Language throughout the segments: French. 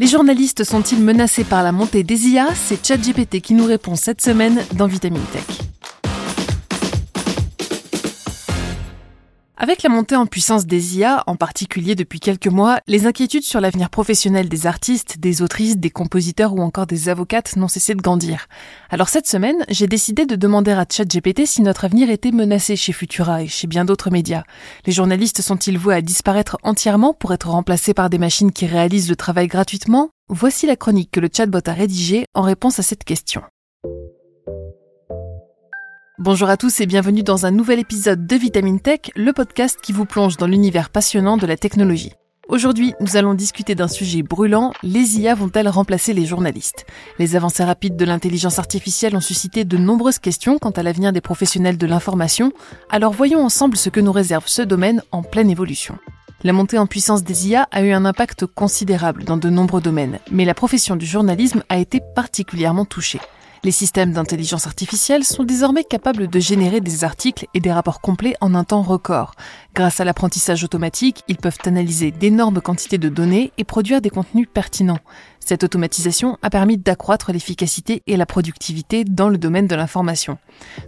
Les journalistes sont-ils menacés par la montée des IA C'est ChatGPT qui nous répond cette semaine dans Vitamine Tech. Avec la montée en puissance des IA, en particulier depuis quelques mois, les inquiétudes sur l'avenir professionnel des artistes, des autrices, des compositeurs ou encore des avocates n'ont cessé de grandir. Alors cette semaine, j'ai décidé de demander à ChatGPT si notre avenir était menacé chez Futura et chez bien d'autres médias. Les journalistes sont-ils voués à disparaître entièrement pour être remplacés par des machines qui réalisent le travail gratuitement? Voici la chronique que le chatbot a rédigée en réponse à cette question. Bonjour à tous et bienvenue dans un nouvel épisode de Vitamine Tech, le podcast qui vous plonge dans l'univers passionnant de la technologie. Aujourd'hui, nous allons discuter d'un sujet brûlant, les IA vont-elles remplacer les journalistes? Les avancées rapides de l'intelligence artificielle ont suscité de nombreuses questions quant à l'avenir des professionnels de l'information, alors voyons ensemble ce que nous réserve ce domaine en pleine évolution. La montée en puissance des IA a eu un impact considérable dans de nombreux domaines, mais la profession du journalisme a été particulièrement touchée. Les systèmes d'intelligence artificielle sont désormais capables de générer des articles et des rapports complets en un temps record. Grâce à l'apprentissage automatique, ils peuvent analyser d'énormes quantités de données et produire des contenus pertinents. Cette automatisation a permis d'accroître l'efficacité et la productivité dans le domaine de l'information.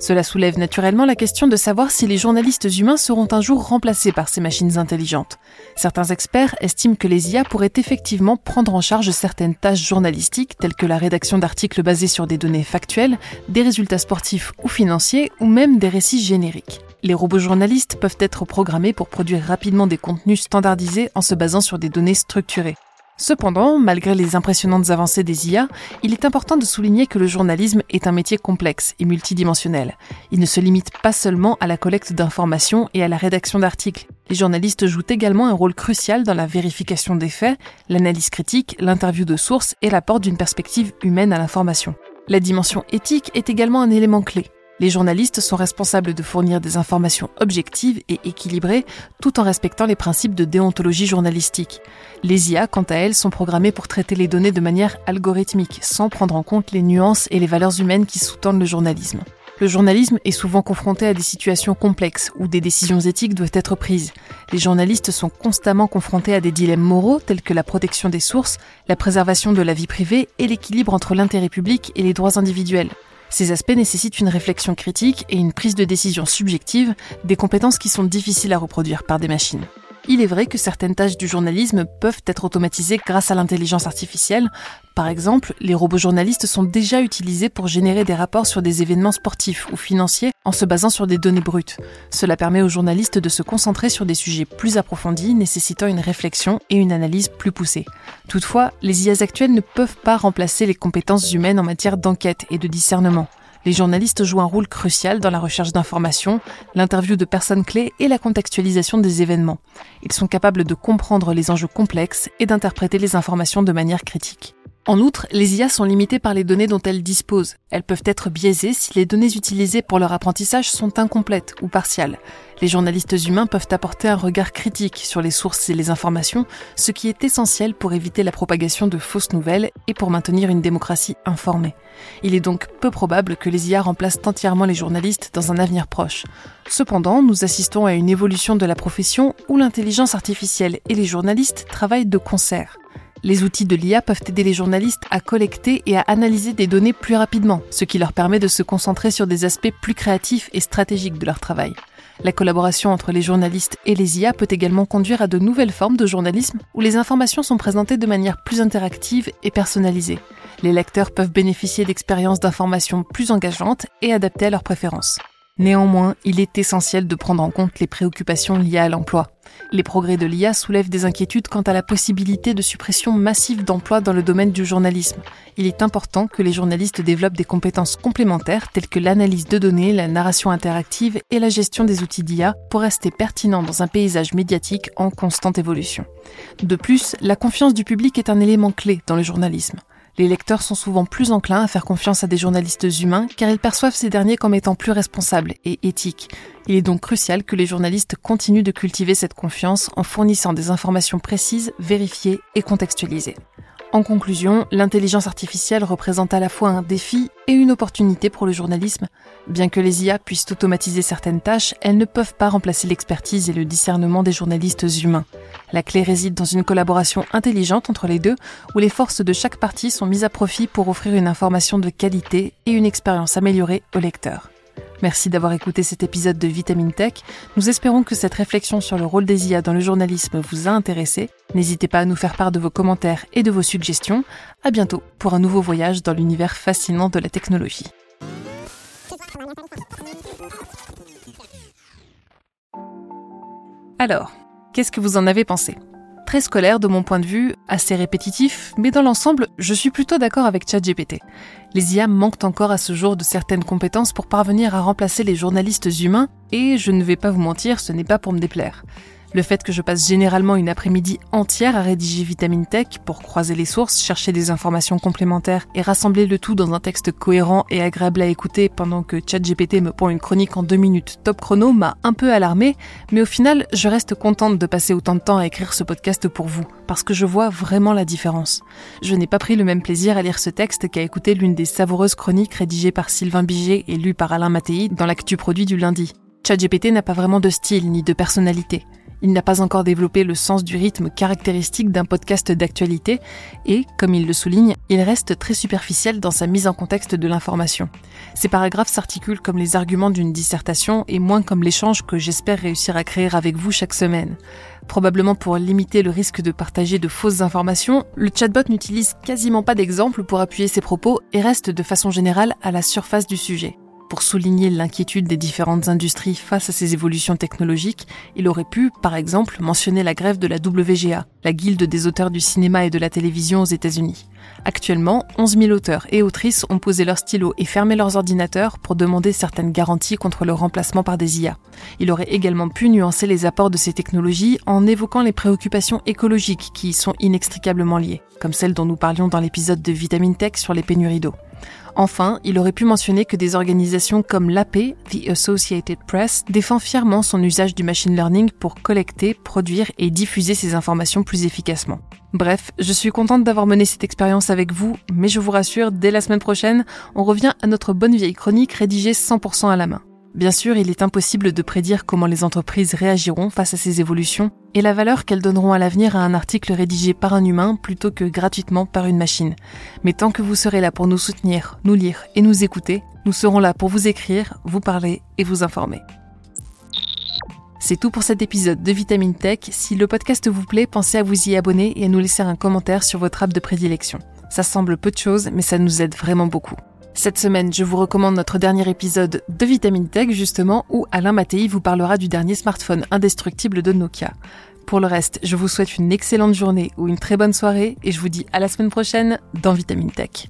Cela soulève naturellement la question de savoir si les journalistes humains seront un jour remplacés par ces machines intelligentes. Certains experts estiment que les IA pourraient effectivement prendre en charge certaines tâches journalistiques telles que la rédaction d'articles basés sur des données factuelles, des résultats sportifs ou financiers ou même des récits génériques. Les robots journalistes peuvent être programmés pour produire rapidement des contenus standardisés en se basant sur des données structurées. Cependant, malgré les impressionnantes avancées des IA, il est important de souligner que le journalisme est un métier complexe et multidimensionnel. Il ne se limite pas seulement à la collecte d'informations et à la rédaction d'articles. Les journalistes jouent également un rôle crucial dans la vérification des faits, l'analyse critique, l'interview de sources et l'apport d'une perspective humaine à l'information. La dimension éthique est également un élément clé. Les journalistes sont responsables de fournir des informations objectives et équilibrées tout en respectant les principes de déontologie journalistique. Les IA, quant à elles, sont programmées pour traiter les données de manière algorithmique, sans prendre en compte les nuances et les valeurs humaines qui sous-tendent le journalisme. Le journalisme est souvent confronté à des situations complexes où des décisions éthiques doivent être prises. Les journalistes sont constamment confrontés à des dilemmes moraux tels que la protection des sources, la préservation de la vie privée et l'équilibre entre l'intérêt public et les droits individuels. Ces aspects nécessitent une réflexion critique et une prise de décision subjective, des compétences qui sont difficiles à reproduire par des machines. Il est vrai que certaines tâches du journalisme peuvent être automatisées grâce à l'intelligence artificielle. Par exemple, les robots journalistes sont déjà utilisés pour générer des rapports sur des événements sportifs ou financiers en se basant sur des données brutes. Cela permet aux journalistes de se concentrer sur des sujets plus approfondis nécessitant une réflexion et une analyse plus poussée. Toutefois, les IAs actuelles ne peuvent pas remplacer les compétences humaines en matière d'enquête et de discernement. Les journalistes jouent un rôle crucial dans la recherche d'informations, l'interview de personnes clés et la contextualisation des événements. Ils sont capables de comprendre les enjeux complexes et d'interpréter les informations de manière critique. En outre, les IA sont limitées par les données dont elles disposent. Elles peuvent être biaisées si les données utilisées pour leur apprentissage sont incomplètes ou partiales. Les journalistes humains peuvent apporter un regard critique sur les sources et les informations, ce qui est essentiel pour éviter la propagation de fausses nouvelles et pour maintenir une démocratie informée. Il est donc peu probable que les IA remplacent entièrement les journalistes dans un avenir proche. Cependant, nous assistons à une évolution de la profession où l'intelligence artificielle et les journalistes travaillent de concert. Les outils de l'IA peuvent aider les journalistes à collecter et à analyser des données plus rapidement, ce qui leur permet de se concentrer sur des aspects plus créatifs et stratégiques de leur travail. La collaboration entre les journalistes et les IA peut également conduire à de nouvelles formes de journalisme où les informations sont présentées de manière plus interactive et personnalisée. Les lecteurs peuvent bénéficier d'expériences d'information plus engageantes et adaptées à leurs préférences. Néanmoins, il est essentiel de prendre en compte les préoccupations liées à l'emploi. Les progrès de l'IA soulèvent des inquiétudes quant à la possibilité de suppression massive d'emplois dans le domaine du journalisme. Il est important que les journalistes développent des compétences complémentaires telles que l'analyse de données, la narration interactive et la gestion des outils d'IA pour rester pertinents dans un paysage médiatique en constante évolution. De plus, la confiance du public est un élément clé dans le journalisme. Les lecteurs sont souvent plus enclins à faire confiance à des journalistes humains car ils perçoivent ces derniers comme étant plus responsables et éthiques. Il est donc crucial que les journalistes continuent de cultiver cette confiance en fournissant des informations précises, vérifiées et contextualisées. En conclusion, l'intelligence artificielle représente à la fois un défi et une opportunité pour le journalisme. Bien que les IA puissent automatiser certaines tâches, elles ne peuvent pas remplacer l'expertise et le discernement des journalistes humains. La clé réside dans une collaboration intelligente entre les deux, où les forces de chaque partie sont mises à profit pour offrir une information de qualité et une expérience améliorée au lecteur. Merci d'avoir écouté cet épisode de Vitamine Tech. Nous espérons que cette réflexion sur le rôle des IA dans le journalisme vous a intéressé. N'hésitez pas à nous faire part de vos commentaires et de vos suggestions. À bientôt pour un nouveau voyage dans l'univers fascinant de la technologie. Alors, qu'est-ce que vous en avez pensé? Très scolaire de mon point de vue, assez répétitif, mais dans l'ensemble, je suis plutôt d'accord avec ChatGPT. Les IA manquent encore à ce jour de certaines compétences pour parvenir à remplacer les journalistes humains, et je ne vais pas vous mentir, ce n'est pas pour me déplaire. Le fait que je passe généralement une après-midi entière à rédiger Vitamine Tech pour croiser les sources, chercher des informations complémentaires et rassembler le tout dans un texte cohérent et agréable à écouter pendant que ChatGPT me pond une chronique en deux minutes top chrono m'a un peu alarmé, mais au final, je reste contente de passer autant de temps à écrire ce podcast pour vous, parce que je vois vraiment la différence. Je n'ai pas pris le même plaisir à lire ce texte qu'à écouter l'une des savoureuses chroniques rédigées par Sylvain Biget et lues par Alain Mattei dans l'actu produit du lundi. ChatGPT n'a pas vraiment de style ni de personnalité. Il n'a pas encore développé le sens du rythme caractéristique d'un podcast d'actualité et, comme il le souligne, il reste très superficiel dans sa mise en contexte de l'information. Ses paragraphes s'articulent comme les arguments d'une dissertation et moins comme l'échange que j'espère réussir à créer avec vous chaque semaine. Probablement pour limiter le risque de partager de fausses informations, le chatbot n'utilise quasiment pas d'exemples pour appuyer ses propos et reste de façon générale à la surface du sujet. Pour souligner l'inquiétude des différentes industries face à ces évolutions technologiques, il aurait pu, par exemple, mentionner la grève de la WGA, la guilde des auteurs du cinéma et de la télévision aux États-Unis. Actuellement, 11 000 auteurs et autrices ont posé leur stylo et fermé leurs ordinateurs pour demander certaines garanties contre le remplacement par des IA. Il aurait également pu nuancer les apports de ces technologies en évoquant les préoccupations écologiques qui y sont inextricablement liées, comme celles dont nous parlions dans l'épisode de Vitamine Tech sur les pénuries d'eau. Enfin, il aurait pu mentionner que des organisations comme l'AP, The Associated Press, défend fièrement son usage du machine learning pour collecter, produire et diffuser ces informations plus efficacement. Bref, je suis contente d'avoir mené cette expérience avec vous, mais je vous rassure, dès la semaine prochaine, on revient à notre bonne vieille chronique rédigée 100% à la main. Bien sûr, il est impossible de prédire comment les entreprises réagiront face à ces évolutions et la valeur qu'elles donneront à l'avenir à un article rédigé par un humain plutôt que gratuitement par une machine. Mais tant que vous serez là pour nous soutenir, nous lire et nous écouter, nous serons là pour vous écrire, vous parler et vous informer. C'est tout pour cet épisode de Vitamine Tech. Si le podcast vous plaît, pensez à vous y abonner et à nous laisser un commentaire sur votre app de prédilection. Ça semble peu de choses, mais ça nous aide vraiment beaucoup. Cette semaine, je vous recommande notre dernier épisode de Vitamine Tech, justement, où Alain Mattei vous parlera du dernier smartphone indestructible de Nokia. Pour le reste, je vous souhaite une excellente journée ou une très bonne soirée et je vous dis à la semaine prochaine dans Vitamine Tech.